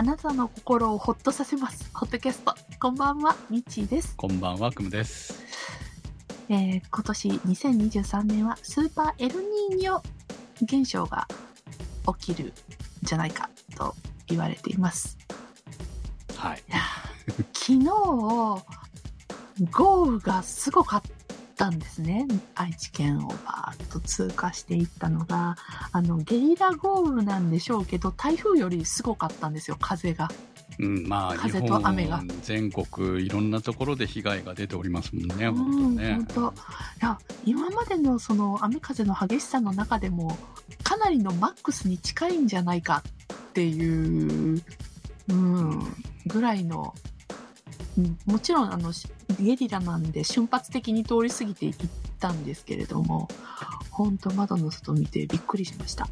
あなたの心をほっとさせます。ホットキャスト。こんばんは、みちーです。こんばんは、くむです。えー今年2023年はスーパーエルニーニョ現象が起きるんじゃないかと言われています。はい。昨日、豪雨がすごかったんですね。愛知県をバーッと通過していったのが、あの、ゲリラ豪雨なんでしょうけど、台風よりすごかったんですよ、風が。うん、まあ、日風と雨が本全国いろんなところで被害が出ておりますもんね、本当うん、ね本。当。いや、今までのその雨風の激しさの中でも、かなりのマックスに近いんじゃないかっていう、うん、ぐらいの、うんもちろんあの、しゲリラなんで瞬発的に通り過ぎていったんですけれども、本当窓の外見てびっくりしました。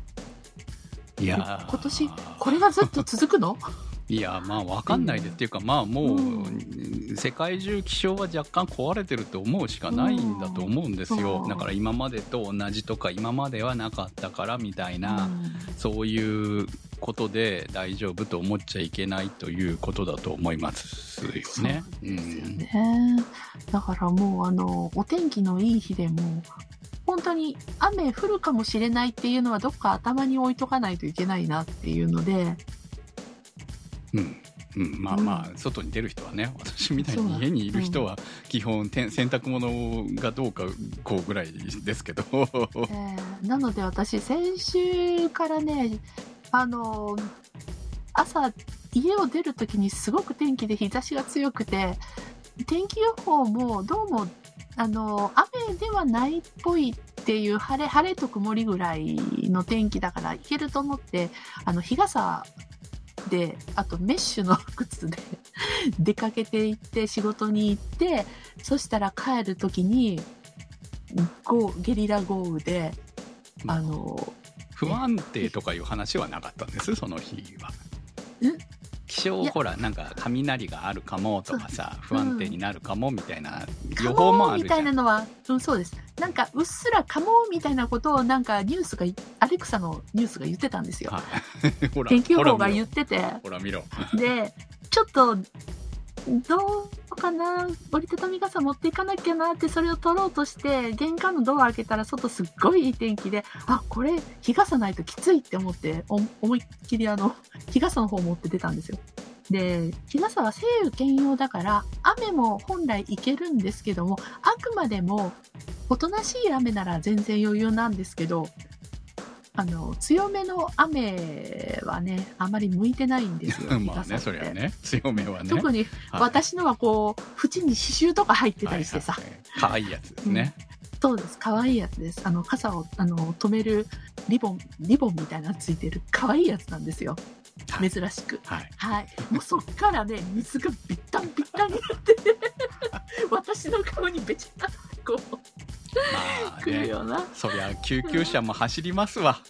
いやー今年、これがずっと続くの？いや、まあ、わかんないです。っていうか、まあ、もう、う世界中気象は若干壊れてると思うしかないんだと思うんですよ。うんだから今までと同じとか、今まではなかったからみたいな、うんそういうことで大丈夫と思っちゃいけないということだと思いますよね。そうですよね。だからもうあの、お天気のいい日でも、本当に雨降るかもしれないっていうのはどっか頭に置いとかないといけないなっていうので、うん。うん、まあまあ、外に出る人はね、私みたいに家にいる人は、基本、てん洗濯物がどうかこうぐらいですけど、えーなので私先週からね、あの、朝家を出るときにすごく天気で日差しが強くて、天気予報もどうも、あの、雨ではないっぽいっていう晴れ、晴れと曇りぐらいの天気だからいけると思って、あの、日傘で、あとメッシュの靴で 出かけて行って仕事に行って、そしたら帰るときに、ゲリラ豪雨で、あの、不安定とかいう話はなかったんです、その日は。気象ほら、なんか雷があるかもとかさ、不安定になるかもみたいな予カ報もモみたあるじゃ。いなんのは、うん、そうです。なんか、うっすらカモみたいなことを、なんか、ニュースが、アレクサのニュースが言ってたんですよ。天気予報が言ってて、ほら見ろ。で、ちょっと、どうかな？折りたたみ傘持っていかなきゃなって、それを取ろうとして、玄関のドア開けたら、外すっごいいい天気で、あ、これ、日傘ないときついって思って、思いっきりあの、日傘の方持って出たんですよ。で、日傘は晴雨兼用だから、雨も本来いけるんですけども、あくまでも、おとなしい雨なら全然余裕なんですけど、あの、強めの雨はね、あまり向いてないんですよ。まあね、そりゃね、強めはね。特にはい私のはこう、縁に刺繍とか入ってたりしてさ、はいはいはい可愛いやつですね。そうです、可愛いやつです。あの、傘を、あの、止めるリボン、リボンみたいなのついてる可愛いやつなんですよ。はい珍しく。はい。はい。もうそっからね、水がビッタンビッタンになって、私の顔にべちゃっとこまあね。そりゃ救急車も走りますわ。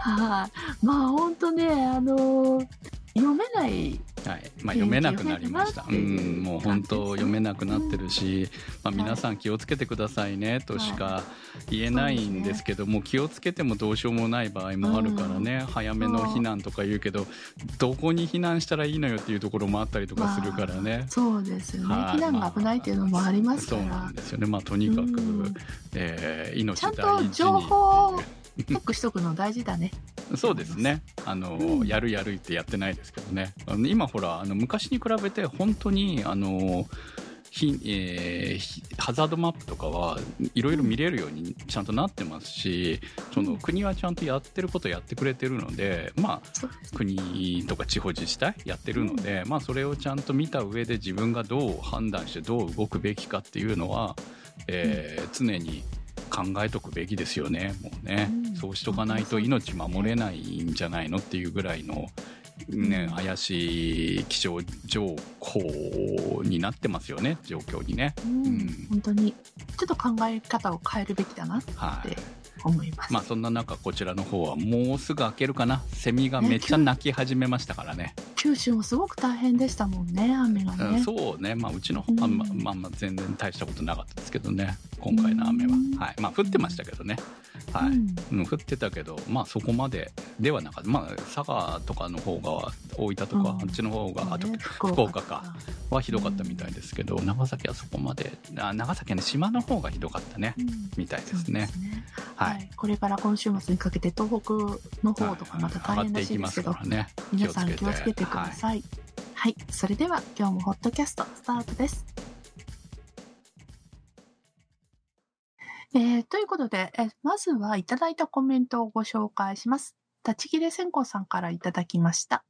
はい。まあ、ほんとね、あの読めないはい。まあ読めなくなりました。うん、もう本当読めなくなってるし、まあ皆さん気をつけてくださいねとしか言えないんですけども、気をつけてもどうしようもない場合もあるからね、早めの避難とか言うけど、どこに避難したらいいのよっていうところもあったりとかするからね。そうですよね。はい避難が危ないっていうのもありますかそうならん。ですよね。まあとにかく、うんえー命ちゃん。と情報をチェックしとくの大事だね。そうですね。あの、うんやるやるってやってないですけどね。あの今ほら、あの昔に比べて本当に、あの、ひえーひハザードマップとかはいろいろ見れるようにちゃんとなってますし、その国はちゃんとやってることやってくれてるので、まあ、国とか地方自治体やってるので、まあそれをちゃんと見た上で自分がどう判断してどう動くべきかっていうのは、えー常に考えとくべきですよね。もうね、うん。そうしとかないと命守れないんじゃないのっていうぐらいのね、うん。怪しい気象情報になってますよね状況にね。うん。うん。本当に。ちょっと考え方を変えるべきだなってはい思います。まあそんな中こちらの方はもうすぐ開けるかな。セミがめっちゃ鳴き始めましたからね。九州もすごく大変でしたもんね、雨がうんね。そうね。まあうちの方は、うんまあまあまあ全然大したことなかったですけどね。今回の雨は、うん。はい。まあ降ってましたけどね。はい、うん。うん、降ってたけどまあそこまでではなかった。まあ佐賀とかの方が大分とか、うん。あっちの方が、あとね福岡か。はひどかったみたいですけど、長崎はそこまであ長崎はね島の方がひどかったね。うん。みたいですね。ですね。ははいい。これから今週末にかけて東北の方とかまた大変らしいですけど上がっていね皆さん気をつけてくだはいさい。はい。それでは今日もホットキャストスタートです。えーということで、えまずはいただいたコメントをご紹介します。立ち切れ線香さんからいただきました。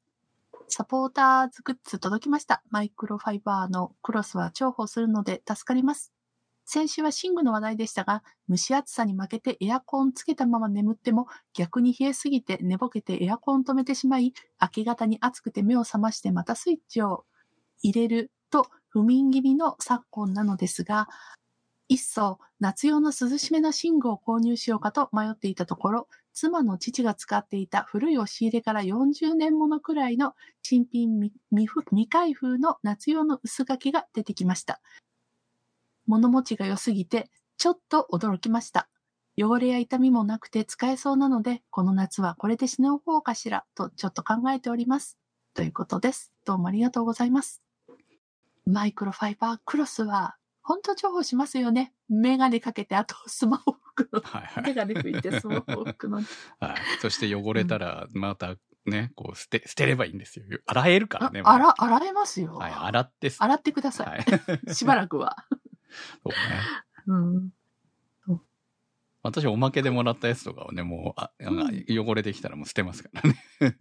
サポーターズグッズ届きました。マイクロファイバーのクロスは重宝するので助かります。先週は寝具の話題でしたが、蒸し暑さに負けてエアコンつけたまま眠っても逆に冷えすぎて寝ぼけてエアコン止めてしまい、明け方に暑くて目を覚ましてまたスイッチを入れると不眠気味の昨今なのですが、一層夏用の涼しめの寝具を購入しようかと迷っていたところ、妻の父が使っていた古い押し入れから40年ものくらいの新品未開封の夏用の薄書きが出てきました。物持ちが良すぎて、ちょっと驚きました。汚れや痛みもなくて使えそうなので、この夏はこれでしのごうかしらとちょっと考えております。ということです。どうもありがとうございます。マイクロファイバークロスは、本当重宝しますよね。メガネかけて、あとスマホ拭くの。はいはいメガネ拭いてスマホ拭くの。はい、そして汚れたらまたね、こう捨て捨てればいいんですよ洗えるからねあ洗、洗えますよ。はい、洗って洗ってくださ。はいい しばらくは。そうね。うん。私おまけでもらったやつとかをねもうあ汚れてきたらもう捨てますからね。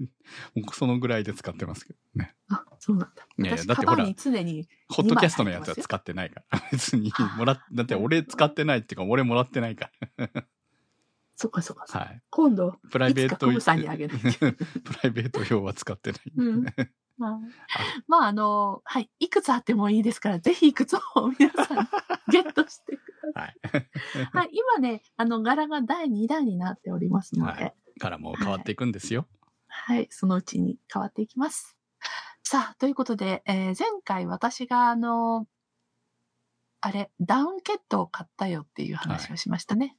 もうそのぐらいで使ってますけどね。あ、そうなんだ。いやいや私、だってほら常に、ホットキャストのやつは使ってないから。別にもらっだって俺使ってないっていうか俺もらってないかそっかそっかそっか。らはい。今度、プライベートいつかコブさんにあげる プライベート用は使ってない、うんまあ、まあ、あの、はい。いくつあってもいいですから、ぜひいくつも皆さんゲットしてくだはいさい。はい。今ね、あの、柄が第2弾になっておりますので、はいからもう変わっていくんですよ、はい、そのうちに変わっていきます。さあ、ということで、えー前回私があの、あれ、ダウンケットを買ったよっていう話をしましたね。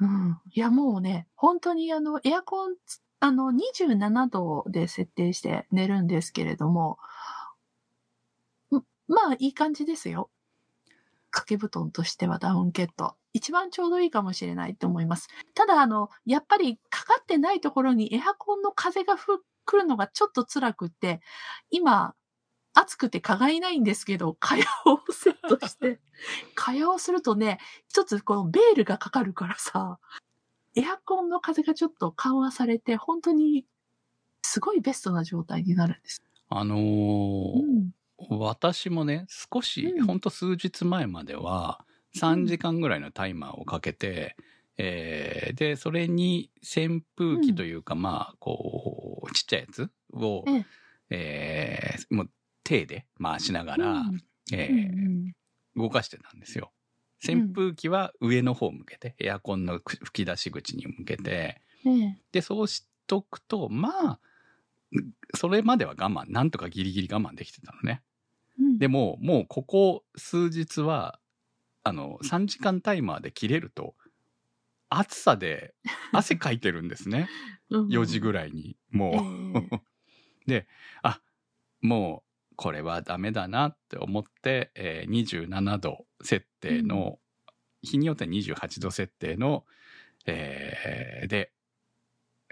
うん。いや、もうね、本当にあの、エアコンつ、あの、27度で設定して寝るんですけれども、んまあ、いい感じですよ。掛け布団としてはダウンケット。一番ちょうどいいかもしれないと思います。ただ、あの、やっぱりかかってないところにエアコンの風がふ来るのがちょっと辛くって、今、暑くて蚊がいないんですけど、蚊帳をセットして、蚊帳をするとね、一つこのベールがかかるからさ、エアコンの風がちょっと緩和されて、本当にすごいベストな状態になるんです。あのうーん。私もね少し、うんほんと数日前までは3時間ぐらいのタイマーをかけて、えーでそれに扇風機というか、まあこうちっちゃいやつを、ええーもう手で回しながら、うんえうんー動かしてたんですよ。扇風機は上の方向けて、エアコンの吹き出し口に向けて、うんえで、そうしとくと、まあ、それまでは我慢、なんとかギリギリ我慢できてたのね。えうんでも、もうここ数日は、あの、3時間タイマーで切れると、暑さで汗かいてるんですね。4時ぐららいに。もう。え で、あ、もう、これはダメだなって思って、えー27度設定の、日によっては28度設定の、えーで、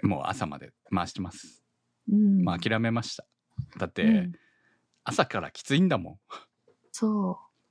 もう朝まで回してます。うんまあ諦めました。だって、うん朝からきついんだもん。そう。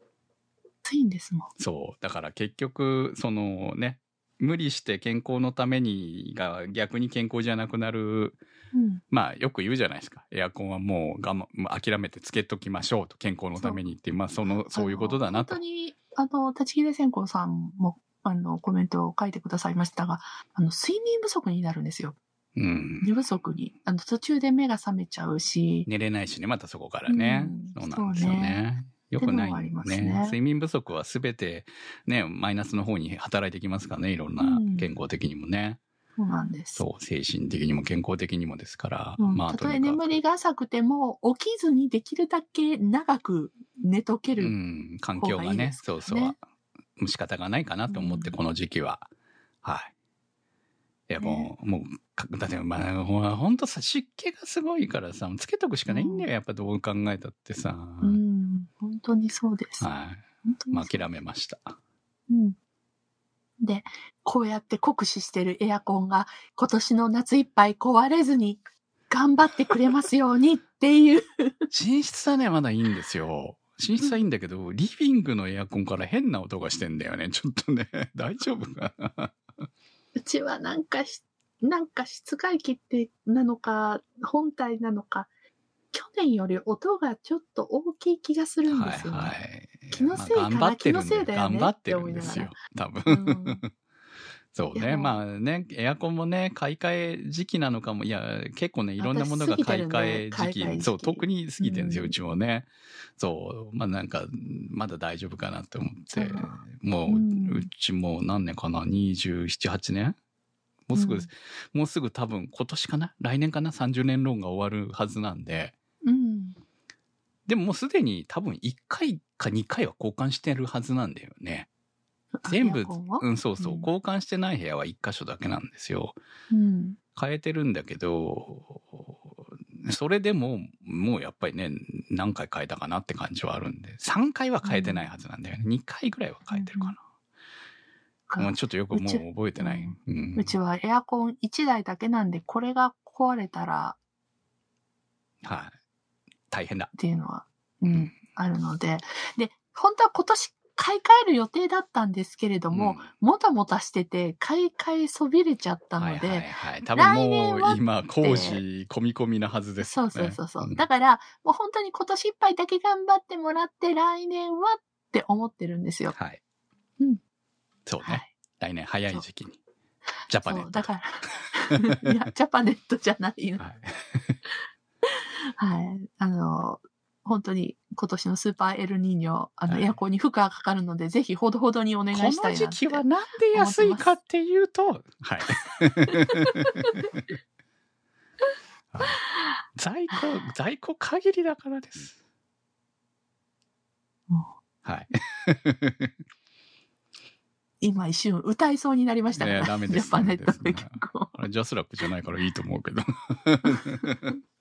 暑いんですもん。そう。だから結局、そのね、無理して健康のためにが逆に健康じゃなくなる、うん。まあよく言うじゃないですか。エアコンはもう我慢、まあ諦めてつけときましょうと、健康のためにって、まあその、そういうことだなと本当。に、あの、立ち切れ線香さんも、あの、コメントを書いてくださいましたが、あの、睡眠不足になるんですよ。うん。寝不足に。あの、途中で目が覚めちゃうし、寝れないしね、またそこからね。うんそうなんですよね。よくないねね睡眠不足は全てね、マイナスの方に働いてきますからね、いろんなうん健康的にもね。そうなんです。そう、精神的にも健康的にもですから。うんまあ、たとえ眠りが浅くても、起きずにできるだけ長く寝とける。うん、環境がねそうそう。仕方がないかなと思って、うんこの時期は。はい。いや、もう、もうか、だって、まあ、ほほんとさ、湿気がすごいからさ、つけとくしかないんだよ、うんやっぱどう考えたってさ。うん、本当にそうです。はい。諦めました。うん。で、こうやって酷使してるエアコンが今年の夏いっぱい壊れずに頑張ってくれますようにっていう。寝室はね、まだいいんですよ。寝室はいいんだけど、リビングのエアコンから変な音がしてんだよね。ちょっとね、大丈夫かな？うちはなんかし、なんか室外機ってなのか、本体なのか、去年より音がちょっと大きい気がするんですよね。はいはい。気のせいかな？まあ頑張ってるん気のせいだよね頑張ってるんですよ。多分。うんそうね。まあね、エアコンもね、買い替え時期なのかも。いや、結構ね、いろんなものが買い替え時期。買い替え時期そう、特に過ぎてるんですよ、ううんちもね。そう。まあなんか、まだ大丈夫かなって思って。もう、うんうちもう何年かな ?27、8年？もうすぐ、うんもうすぐ多分今年かな？来年かな ?30 年ローンが終わるはずなんで。うん。でももうすでに多分1回か2回は交換してるはずなんだよね。全部うん、そうそう、うん交換してない部屋は1箇所だけなんですよ。うん。変えてるんだけど、それでも、もうやっぱりね、何回変えたかなって感じはあるんで、3回は変えてないはずなんだよね。2回ぐらいは変えてるかな。もうちょっとよくもう覚えてない。うんうちはエアコン1台だけなんで、これが壊れたらはい。大変だっ。ていうのは、うん、あるので。で、本当は今年買い替える予定だったんですけれども、もたもたしてて、買い替えそびれちゃったので、はいはいはい。多分もう今、工事込み込みなはずですそうよね。そうそうそう。んだから、もう本当に今年いっぱいだけ頑張ってもらって、来年はって思ってるんですよ。はい。うんそうね。はい。来年早い時期に。ジャパネッそう、トだから、いや、ジャパネットじゃないの。はい。はい。あの、本当に今年のスーパーエルニーニョ、あの、はいエアコンに負荷がかかるので、ぜひほどほどにお願いこしたいなって。の時期はなんで安いかっていうと、はい。はい在庫、在庫限りだからです。うんはい。今一瞬歌いそうになりましたから、ねダメですジャパネットです曲を。あれジャスラックじゃないからいいと思うけど。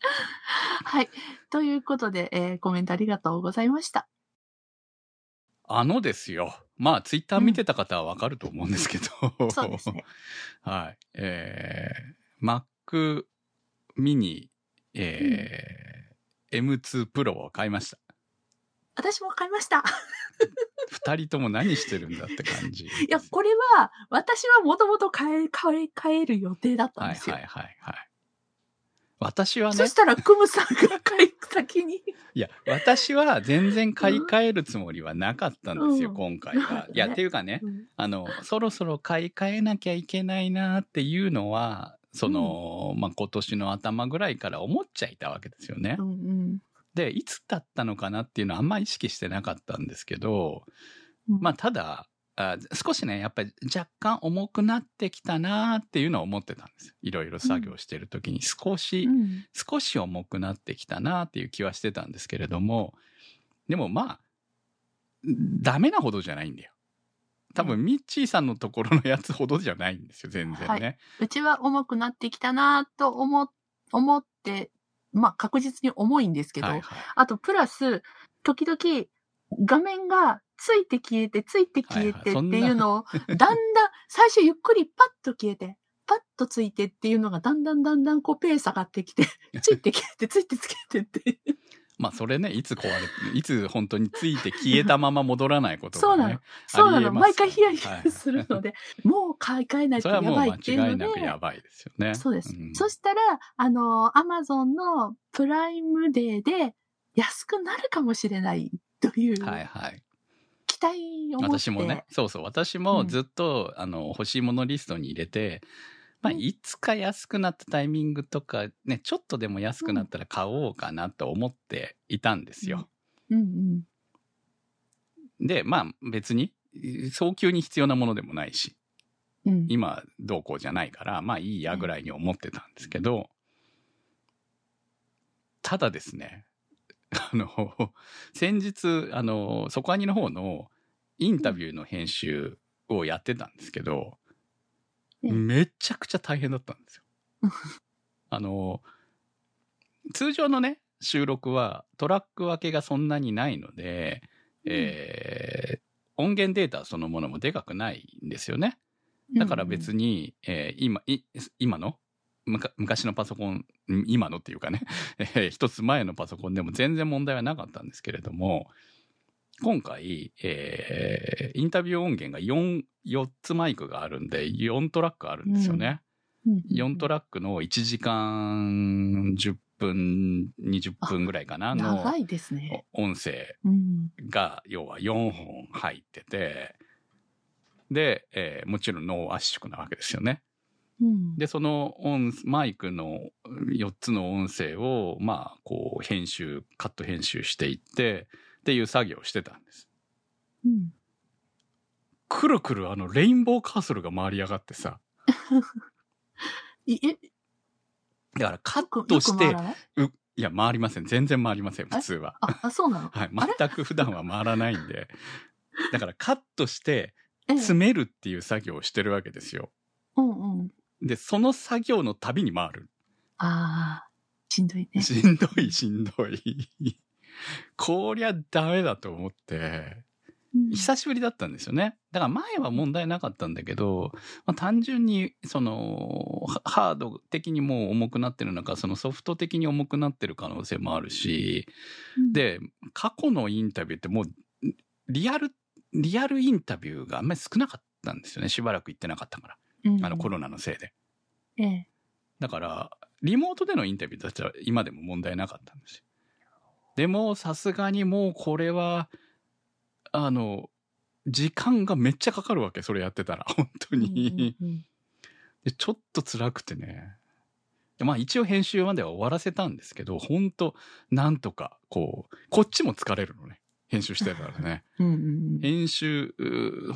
はい。ということで、えーコメントありがとうございました。あのですよ。まあ、ツイッター見てた方はわかると思うんですけど。そうですね。はい。えー、Mac mini、えー M2 Pro を買いました。私も買いました。二人とも何してるんだって感じ。いや、これは、私はもともと買え、買え、買える予定だったんはいですよ。はいはいはい。私はねそ、したら、クムさんが買い先に。いや、私は全然買い替えるつもりはなかったんですよ、うん今回は。いや、ねっていうかね、うんあの、そろそろ買い替えなきゃいけないなっていうのは、その、まあ、今年の頭ぐらいから思っちゃいたわけですよね。うんうんで、いつだったのかなっていうのはあんま意識してなかったんですけど、うんまあ、ただ、あ少しね、やっぱり若干重くなってきたなっていうのは思ってたんですよ。いろいろ作業してる時に少し、うん少し重くなってきたなっていう気はしてたんですけれども、でもまあ、ダメなほどじゃないんだよ。多分、ミッチーさんのところのやつほどじゃないんですよ、全然ね。はうちは重くなってきたなと思、思って、まあ確実に重いんですけど、はいはい。あとプラス、時々画面がついて消えて、ついて消えてってはいうのを、だんだん、最初ゆっくりパッと消えて、パッとついてっていうのがだんだんだんだんこうペース上がってきて、ついて消えて、ついてつけてって。まあ、それね、いつ壊れて、いつ本当について消えたまま戻らないことそうなのがね。。そうなの。ありえます毎回ヒヤヒはいヤするので、もう買い替えないとやそれはもうばいっていう間違いので、なくやばいですよね。そうです。んそしたら、あの、アマゾンのプライムデーで安くなるかもしれない というはいはい。期待を持って。私もね、そうそう、私もうんずっと、あの、欲しいものリストに入れて、まあ、うんいつか安くなったタイミングとか、ね、ちょっとでも安くなったら買おうかなと思っていたんですよ。うんで、まあ別に、早急に必要なものでもないし、うん。うん。今どうこうじゃないから、まあいいやぐらいに思ってたんですけど、ただですね、あの、先日、あの、そこアニの方のインタビューの編集をやってたんですけど、うんめちゃくちゃ大変だったんですよ。あの、通常のね、収録はトラック分けがそんなにないので、えー音源データそのものもでかくないんですよね。だから別に、えー今、い今の昔のパソコン、ん今のっていうかね、えー一つ前のパソコンでも全然問題はなかったんですけれども、今回、えーインタビュー音源が 4, 4つマイクがあるんで、4トラックあるんですよね。うん、4トラックの1時間10分、20分ぐらいかなの長いですね。音声うん。が要は4本入ってて、で、えーもちろんノー圧縮なわけですよね。うん。で、その音、マイクの4つの音声を、まあ、こう、編集、カット編集していって、っていう作業をしてたんです。うん。くるくるあの、レインボーカーソルが回り上がってさ、いえ、だからカットして、い？ういや、回りません。全然回りません、普通は。あ、あそうなの？はい。全く普段は回らないんで。だからカットして、ええ詰めるっていう作業をしてるわけですよ。うんうん。で、その作業のたびに回る。ああ、しんどいね。しんどいしんどい。こりゃダメだと思って、うん久しぶりだったんですよね。だから前は問題なかったんだけど、まあ、単純にそのハハード的にもう重くなってるのか、そのソフト的に重くなってる可能性もあるし、うんで、過去のインタビューってもうリアル、リアルインタビューがあんまり少なかったんですよね。しばらく行ってなかったから。うんあのコロナのせいで。ええ。だから、リモートでのインタビューだったら今でも問題なかったんですよ。でも、さすがにもうこれは、あの、時間がめっちゃかかるわけ、それやってたら。本当に。うんうんでちょっと辛くてね。でまあ一応編集までは終わらせたんですけど、本当なんとか、こう、こっちも疲れるのね。編集してたらね。うんうんうん編集、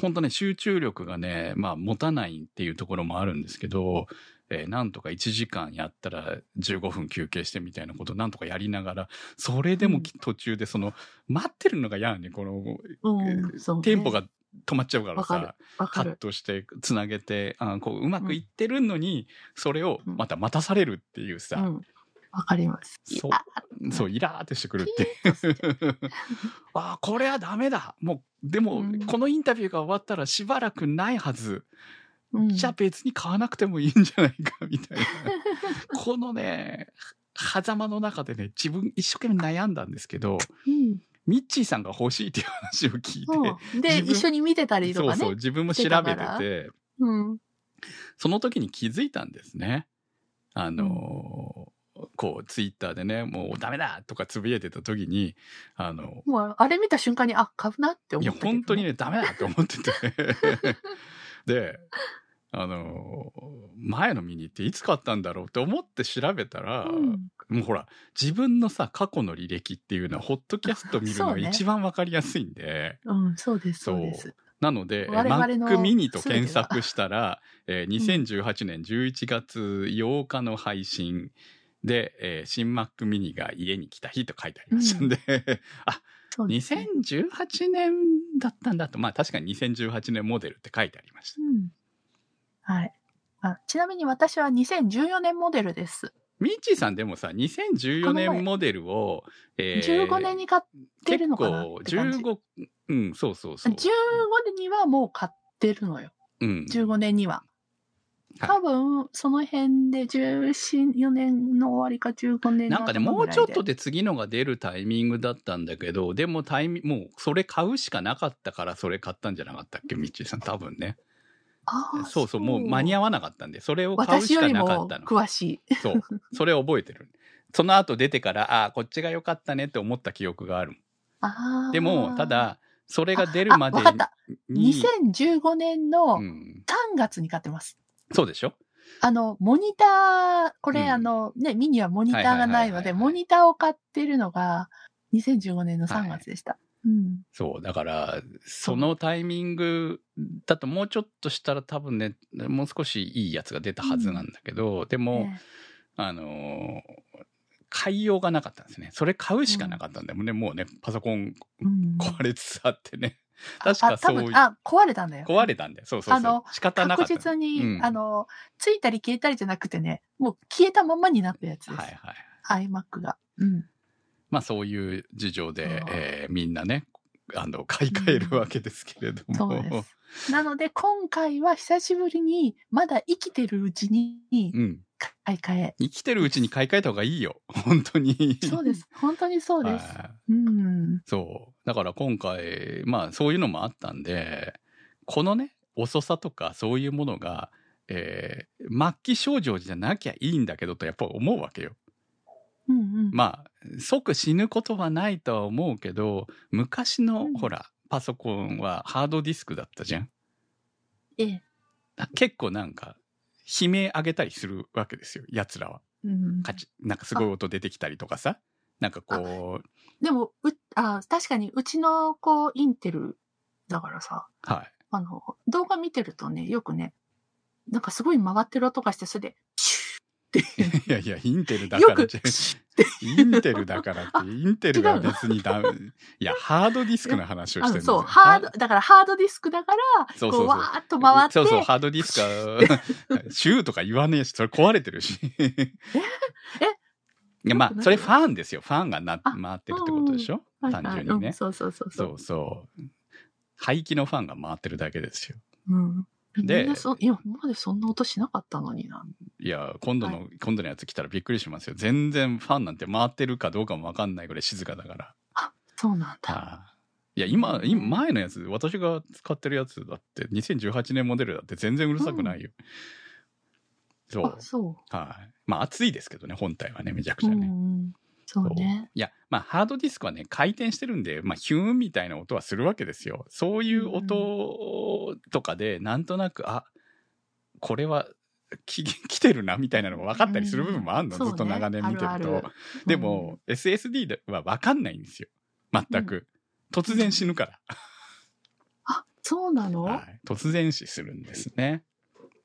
本当ね、集中力がね、まあ持たないっていうところもあるんですけど、えーなんとか1時間やったら15分休憩してみたいなことをなんとかやりながら、それでもき途中でその、待ってるのが嫌やね、この、うんテンポが止まっちゃうからさ、カッ。トして、つなげて、あこう、うまくいってるのに、それをまた待たされるっていうさ、うん。わかります。そうあそう、イラーってしてくるっていう。ああ、これはダメだ。もう、でも、うんこのインタビューが終わったらしばらくないはず。うんじゃあ別に買わなくてもいいんじゃないか、みたいな。このね、狭間の中でね、自分一生懸命悩んだんですけど、うんミッチーさんが欲しいっていう話を聞いて、うんで、一緒に見てたりとかね。そうそう、自分も調べてしてうん。その時に気づいたんですね。あのーこう、ツイッターでね、もうダメだとかつぶやいてた時に、あの、もう、あれ見た瞬間に、あ、買うなって思いや、ったけどね。本当にね、ダメだと思ってて。で、あのー前のミニっていつ買ったんだろうって思って調べたら、うんもうほら、自分のさ、過去の履歴っていうのは、ホットキャスト見るのが一番わかりやすいんで、うん、そうです、そうでそす。なので、Mac mini と検索したら、えー2018年11月8日の配信で、えー新 Mac mini が家に来た日と書いてありましたんで、あ、そうですね2018年だったんだと、まあ確かに2018年モデルって書いてありました。うん。はい。あちなみに私は2014年モデルです。ミッチーさんでもさ、2014この前年モデルを、えー15年に買ってるのかなっ結構て感じ。15、うん、そうそうそう。15年にはもう買ってるのよ。うん。15年には。はい多分、その辺で14年の終わりか15年のなんかね、もうちょっとで次のが出るタイミングだったんだけど、でもタイミもうそれ買うしかなかったからそれ買ったんじゃなかったっけ、ミッチーさん。多分ね。あーそうそう、もう間に合わなかったんで、それを買う私しかなかったの。詳しい。そう。それ覚えてる。その後出てから、ああ、こっちが良かったねって思った記憶がある。あーでも、た、だ、それが出るまでに、2015年のうん、3月に買ってます。そうでしょ？あの、モニター、これ、うんあの、ね、ミニはモニターがないので、はいはいはいはいはいモニターを買ってるのが、2015年の3月でした。うん。そう、だから、そのタイミングだともうちょっとしたら多分ね、もう少しいいやつが出たはずなんだけど、でも、ねあのー買いようがなかったんですね。それ買うしかなかったんだもんね。もうね、パソコンうん、壊れつつあってね。あ確かそういうあ壊れたんだよ。壊れたんだよ。そうそうそう。あの仕方なか確った。実に、うんあの、ついたり消えたりじゃなくてね、もう消えたままになったやつです。はいはい。iMac が。うん。まあそういう事情でえーみんなね、あの、買い替えるわけですけれども。そうです。なので、今回は久しぶりに、まだ生きてるうちにうん。買い替え。生きてるうちに買い替えた方がいいよ。本当に。そうです。本当にそうです。はいうん。そう。だから今回、まあそういうのもあったんで、このね、遅さとかそういうものが、えー末期症状じゃなきゃいいんだけどとやっぱ思うわけよ。うんうん。まあ、即死ぬことはないとは思うけど、昔の、うんほら、パソコンはハードディスクだったじゃん。ええ。結構なんか、悲鳴上げたりするわけですよ、奴らは。うん。カチッなんかすごい音出てきたりとかさ。なんかこう、でも、う、あ、確かに、うちの子、インテルだからさ、はい。あの、動画見てるとね、よくね、なんかすごい回ってる音がして、それで、シューって、いやいや、インテルだよく、からじゃ、シューって、インテルだからあって、インテルが別にダメ。いや、ハードディスクの話をしてるんですよ。あのそう、ハード、だからハードディスクだから、そうそうわーっと回って、そうそう、ハードディスクは、シューとか言わねえし、それ壊れてるし。いや、まあ、それファンですよ。ファンがな、あ回ってるってことでしょ？はいはい単純にねうん。そうそうそうそそうう。そう。排気のファンが回ってるだけですよ。うん。で今までそんな音しなかったのにな。いや、今度の、は今度のやつ来たらびっくりしますよ。全然ファンなんて回ってるかどうかもわかんないぐらい静かだから。そうなんだ。ああいや、今、今、前のやつ、私が使ってるやつだって、2018年モデルだって全然うるさくないよ。そうあ、。そはい。まあ、熱いですけどね、本体はね、めちゃくう。うちゃね。ん。そうね。いや、まあ、ハードディスクはね、回転してるんで、まあ、ヒューンみたいな音はするわけですよ。そういう音とかで、なんとなく、あ、これは、き 来てるな、みたいなのが分かったりする部分もあるの、うんずっと長年見てると。あるあるでも、SSD では分かんないんですよ。全く。突然死ぬから。あ、そうなの、はい。突然死するんですね。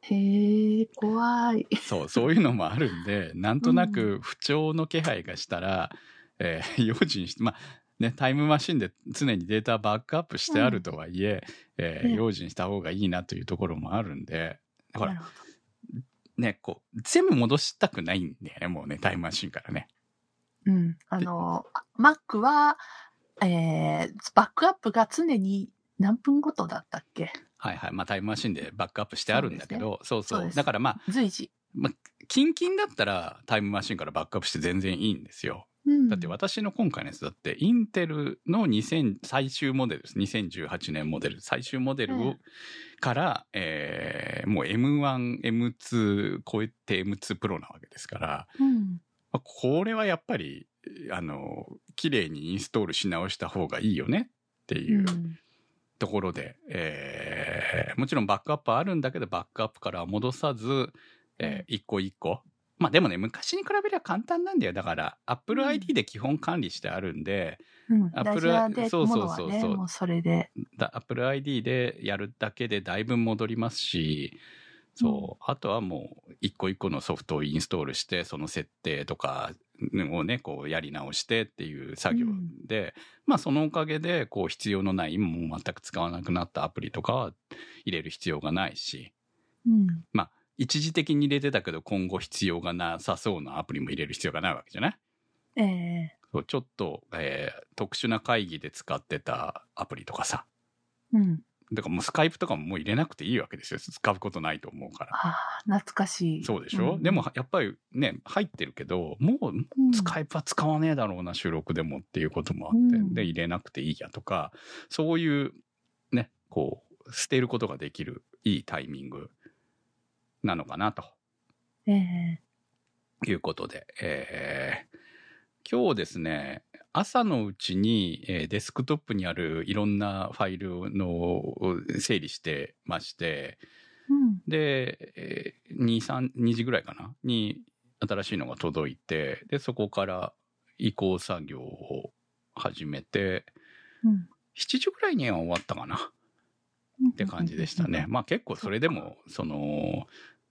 へえ、怖い。そう、そういうのもあるんで、なんとなく不調の気配がしたら、えー 用心して、まあ、ね、タイムマシンで常にデータバックアップしてあるとはいえ、えーね用心した方がいいなというところもあるんで、ほら、ね、こう、全部戻したくないんだよね、もうね、タイムマシンからね。うん。あの、Mac は、えー、バックアップが常に何分ごとだったっけ？はいはい。まあ、タイムマシンでバックアップしてあるんだけど、そうそうだからまあ、随時。まあ、キンキンだったらタイムマシンからバックアップして全然いいんですよ。うん。だって私の今回のやつだって、インテルの2000最終モデルです。2018年モデル。最終モデルを、うんから、えーもう M1、M2 超えて M2 プロなわけですから、うん。まあこれはやっぱり、あの、綺麗にインストールし直した方がいいよねっていううんところで、えーもちろんバックアップはあるんだけど、バックアップからは戻さず、えー一個一個。まあでもね、昔に比べれば簡単なんだよ。だから、Apple うん ID で基本管理してあるんで、うん。アップルラジアでそうもそうそうそうもうそれで。だ Apple ID でやるだけでだいぶ戻りますし、そう、あとはもう一個一個のソフトをインストールして、その設定とかをね、こうやり直してっていう作業で、まあそのおかげで、こう必要のない、今もう全く使わなくなったアプリとかは入れる必要がないし、うん。一時的に入れてたけど今後必要がなさそうなアプリも入れる必要がないわけじゃない？ええそうちょっと、えー特殊な会議で使ってたアプリとかさ、うん。だからもうスカイプとかももう入れなくていいわけですよ。使うことないと思うから。ああ、懐かしい。そうでしょ、んでも、やっぱりね、入ってるけど、もううんスカイプは使わねえだろうな、収録でもっていうこともあって、うんで、入れなくていいやとか、そういうね、こう、捨てることができるいいタイミングなのかなとええいうことで、えー今日ですね、朝のうちに、えーデスクトップにあるいろんなファイルのを整理してまして、うん。で、えー2、3、2時ぐらいかな？に新しいのが届いて、で、そこから移行作業を始めて、うん。7時ぐらいには終わったかな？って感じでしたね。。まあ結構それでも、その、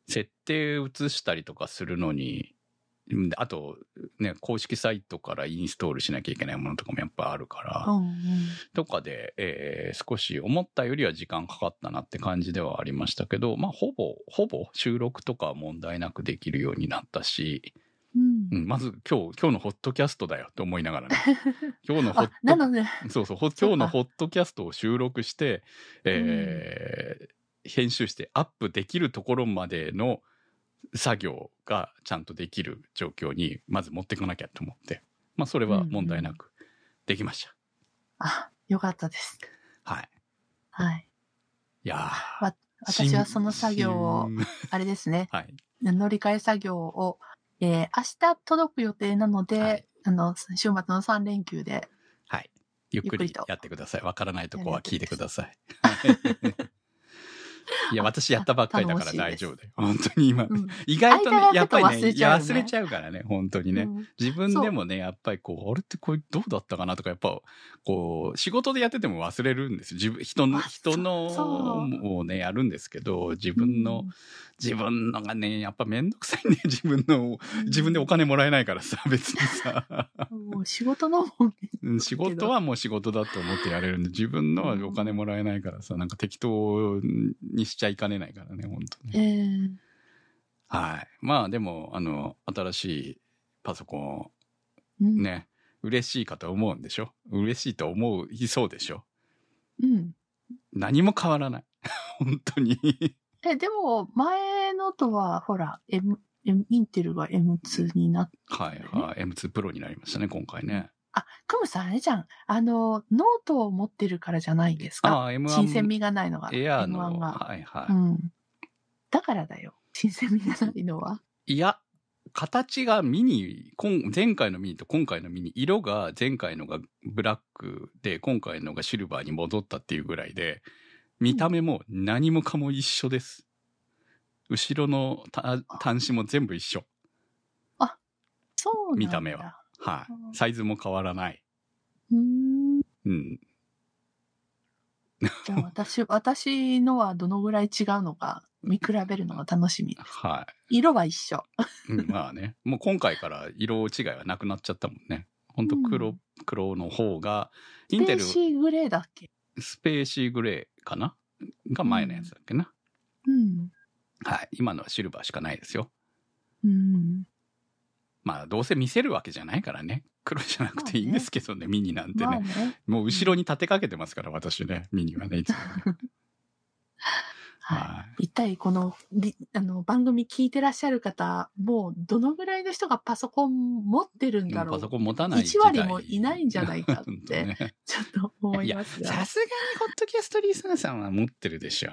設定移したりとかするのに、うんあと、ね、公式サイトからインストールしなきゃいけないものとかもやっぱあるから、うんうん。とかで、えー少し思ったよりは時間かかったなって感じではありましたけど、まあほぼ、ほぼ収録とかは問題なくできるようになったし、うん。うん、まず今日、今日のホットキャストだよって思いながらね。今日のホット、そうそう、ほそうか。今日のホットキャストを収録して、えー編集してアップできるところまでの作業がちゃんとできる状況にまず持っていかなきゃと思って、まあそれは問題なくできました。あ、よかったです。はい。はい。いやーわ私はその作業を、新あれですね、はい。乗り換え作業を、えー明日届く予定なので、はいあの、週末の3連休で、はい。ゆっくりやってください。わからないとこは聞いてください。あいや、私やったばっかりだから大丈夫だよ。本当に今。うん意外とねやっぱりね、忘れちゃうよね忘れちゃうからね、本当にね。うん自分でもね、やっぱりこう、あれってこれどうだったかなとか、やっぱ、こう、仕事でやってても忘れるんですよ。自分、人の、あ人のをね、やるんですけど、自分の、自分のがね、やっぱめんどくさいね、自分の、自分でお金もらえないからさ、別にさ。もう仕事のもん仕事はもう仕事だと思ってやれるんで、自分のはお金もらえないからさ、なんか適当にしちゃいかねないからね、本当えに。ーはい。まあでも、あの、新しいパソコうんンね、嬉しいかと思うんでしょ？嬉しいと思いそうでしょ？うん。何も変わらない。本当に。え、でも、前のとは、ほら、M、M インテルが M2 になっはいはい。M2 プロになりましたね、今回ね。あ、クムさんあれじゃん。あの、ノートを持ってるからじゃないですか？ああ、M1。新鮮味がないのが。エアーの、M1 が。はいはい。うん。だからだよ。新鮮味がないのは。いや、形がミニ、今前回のミニと今回のミニ、色が前回のがブラックで、今回のがシルバーに戻ったっていうぐらいで、見た目も何もかも一緒です。後ろのた端子も全部一緒。そうなんだ。見た目は。はい。サイズも変わらない。うーん。うん。じゃあ私、私のはどのぐらい違うのか見比べるのが楽しみ。は色は一緒。い。うんまあね。もう今回から色違いはなくなっちゃったもんね。ほんと黒、うん黒の方が、イスペンテルーシーグレーだっけ？スペーシーグレーかな？が前のやつだっけな。うん。はい。今のはシルバーしかないですよ。うん。まあ、どうせ見せるわけじゃないからね。黒じゃなくていいんですけどね、ミニなんてね。まあね。もう後ろに立てかけてますから、私ね。ミニはね、いつもね。はい。は一体このリあの番組聞いてらっしゃる方、もうどのぐらいの人がパソコン持ってるんい。だろう。パソコン持たない1割もいないんじゃないかって、ねちょっと思いいや、ますが。さすがにホットキャストリーサーさんは持ってるでしょ。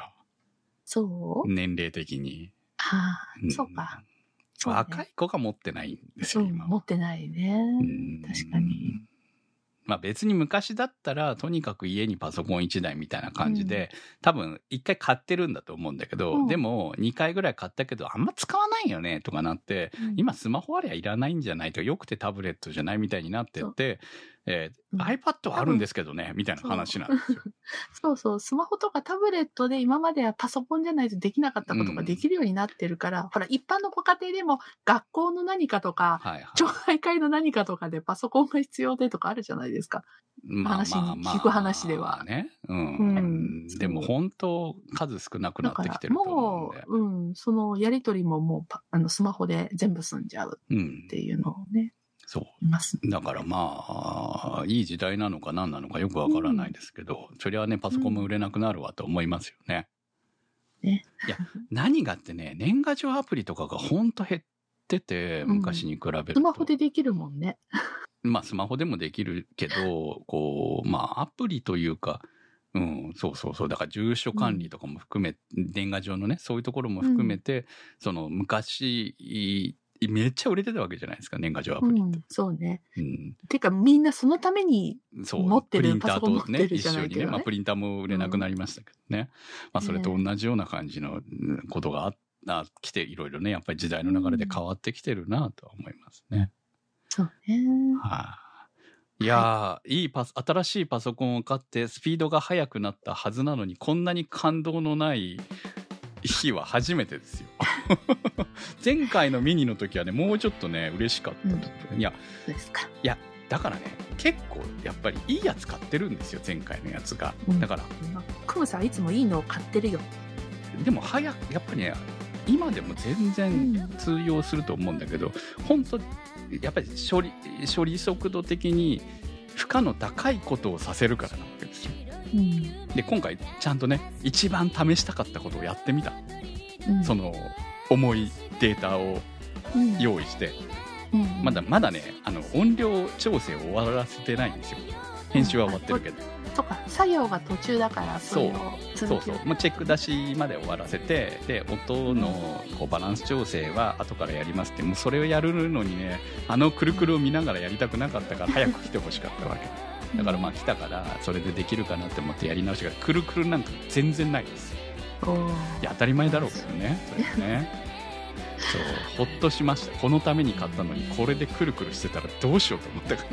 そう？年齢的に。ああ、んそうか。ね若い子が持ってないんですよ、うん、今は。持ってないね。うん確かに。まあ別に昔だったら、とにかく家にパソコン1台みたいな感じで、多分1回買ってるんだと思うんだけど、うんでも2回ぐらい買ったけど、あんま使わないよねとかなって、うん今スマホありゃいらないんじゃないとか、よくてタブレットじゃないみたいになってって、えーうん iPad はあるんですけどね、みたいな話なんですよ。そうそう、スマホとかタブレットで今まではパソコンじゃないとできなかったことができるようになってるから、ほら、一般のご家庭でも学校の何かとか、はいはい。町内会の何かとかでパソコンが必要でとかあるじゃないですか。話に聞く話ではね。うん。うんでも本当、数少なくなってきてると思もうんで。う、うん、そのやりとりももうパあのスマホで全部済んじゃううんっ。ていうのをね、そう。います。だからまあ、いい時代なのか何なのかよくわからないですけど、そりゃね、パソコンも売れなくなるわと思いますよね。ね。いや、何がってね、年賀状アプリとかがほんと減ってて、うん昔に比べると。スマホでできるもんね。まあ、スマホでもできるけど、こう、まあ、アプリというか、うん、そうそうそう。だから、住所管理とかも含め、年賀状のね、そういうところも含めて、その、昔、めっちゃ売れてたわけじゃないですか、年賀状アプリ。うん、そうね。うん。てかみんなそのために、そう。持ってるパソコン持ってる一緒にね、じゃないけどねまあ、プリンターも売れなくなりましたけどね。まあ、それと同じような感じのうんことがああ来て、いろいろね、やっぱり時代の流れで変わってきてるなとは思いますね。そうね。はい、いやー、いいパス、新しいパソコンを買ってスピードが速くなったはずなのに、こんなに感動のない日は初めてですよ。前回のミニの時はね、もうちょっとね、嬉しかった。いや、そうですか。いや、だからね、結構やっぱりいいやつ買ってるんですよ、前回のやつが。うんだから、クムさんいつもいいのを買ってるよ。でも早く、やっぱりね、今でも全然通用すると思うんだけど、本当やっぱり処理、処理速度的に負荷の高いことをさせるからなわけですよ。うん。で、今回ちゃんとね、一番試したかったことをやってみた。うんその、重いデータをうん用意して、うん。まだまだね、あの、音量調整を終わらせてないんですよ。編集は終わってるけど。とか。作業が途中だからそれをそう。そう。もうチェック出しまで終わらせてで音のこうバランス調整は後からやりますってもうそれをやるのにねあのくるくるを見ながらやりたくなかったから早く来てほしかったわけ。だからまあ来たからそれでできるかなって思ってやり直したからくるくるなんか全然ないですいや当たり前だろうけどね。それね。そうほっとしました。このために買ったのにこれでくるくるしてたらどうしようと思ったか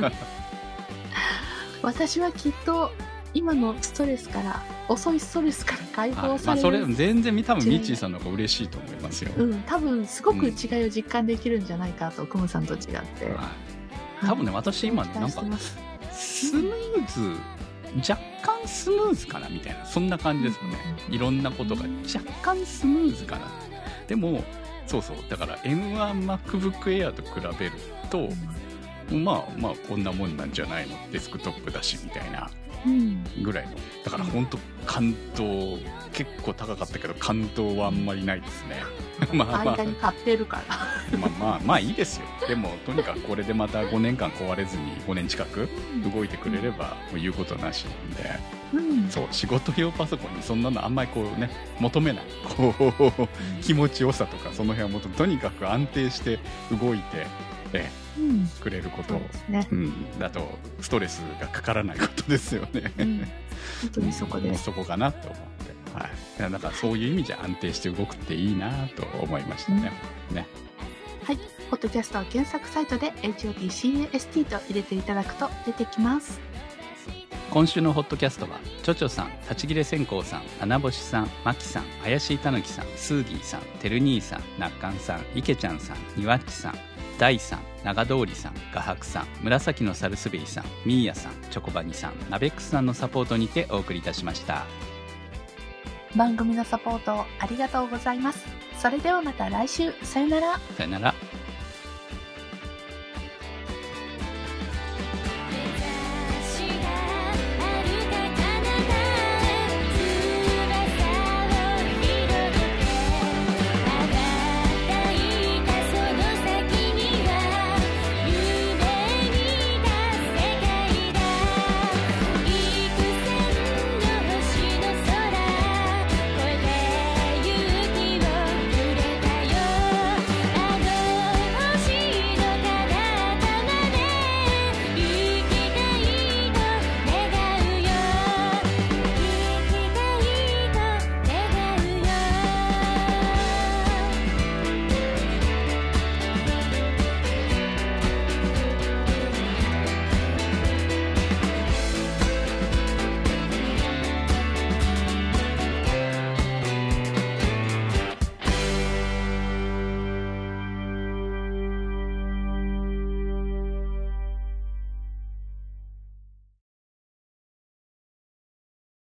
ら 私はきっと今のストレスから遅いストレスから解放される、あそれ全然多分ミッチーさんの方が嬉しいと思いますよ、うん、多分すごく違いを実感できるんじゃないかと、クムさんと違って、はい多分ね私今ね期なんかスムーズ若干スムーズかなみたいなそんな感じですよね。いろんなことが若干スムーズかな。でもそうそう。だから M1MacBook Air と比べるとまあまあこんなもんなんじゃないの。デスクトップだしみたいな。うんぐらいの。だから本当感動結構高かったけど感動はあんまりないですね。まあまあ。間に買ってるから。まあまあまあいいですよ。でもとにかくこれでまた5年間壊れずに5年近く動いてくれればもう言うことなしなんで。うん。そう仕事用パソコンにそんなのあんまりこうね求めない。こう気持ちよさとかその辺はもっととにかく安定して動いて、えうんえくれること。そうですね。う、ん、だとストレスがかからないことですよね。うん、本当にそこです。そこかなと思って、はい、いやだからそういう意味じゃ安定して動くっていいなと思いましたね。ね。はい。ポッドキャストは検索サイトで HOTCAST と入れていただくと出てきます。今週のホットキャストはちょちょさん立ち切れ線香さん七星さんまきさん怪しいたぬきさんスーギーさんてる兄さんなっかんさんいけちゃんさんにわっちさん大さん長通りさん画伯さん紫のサルスベリさんミーヤさんチョコバニさんナベックスさんのサポートにてお送りいたしました。番組のサポートをありがとうございます。それではまた来週。さよなら。さよなら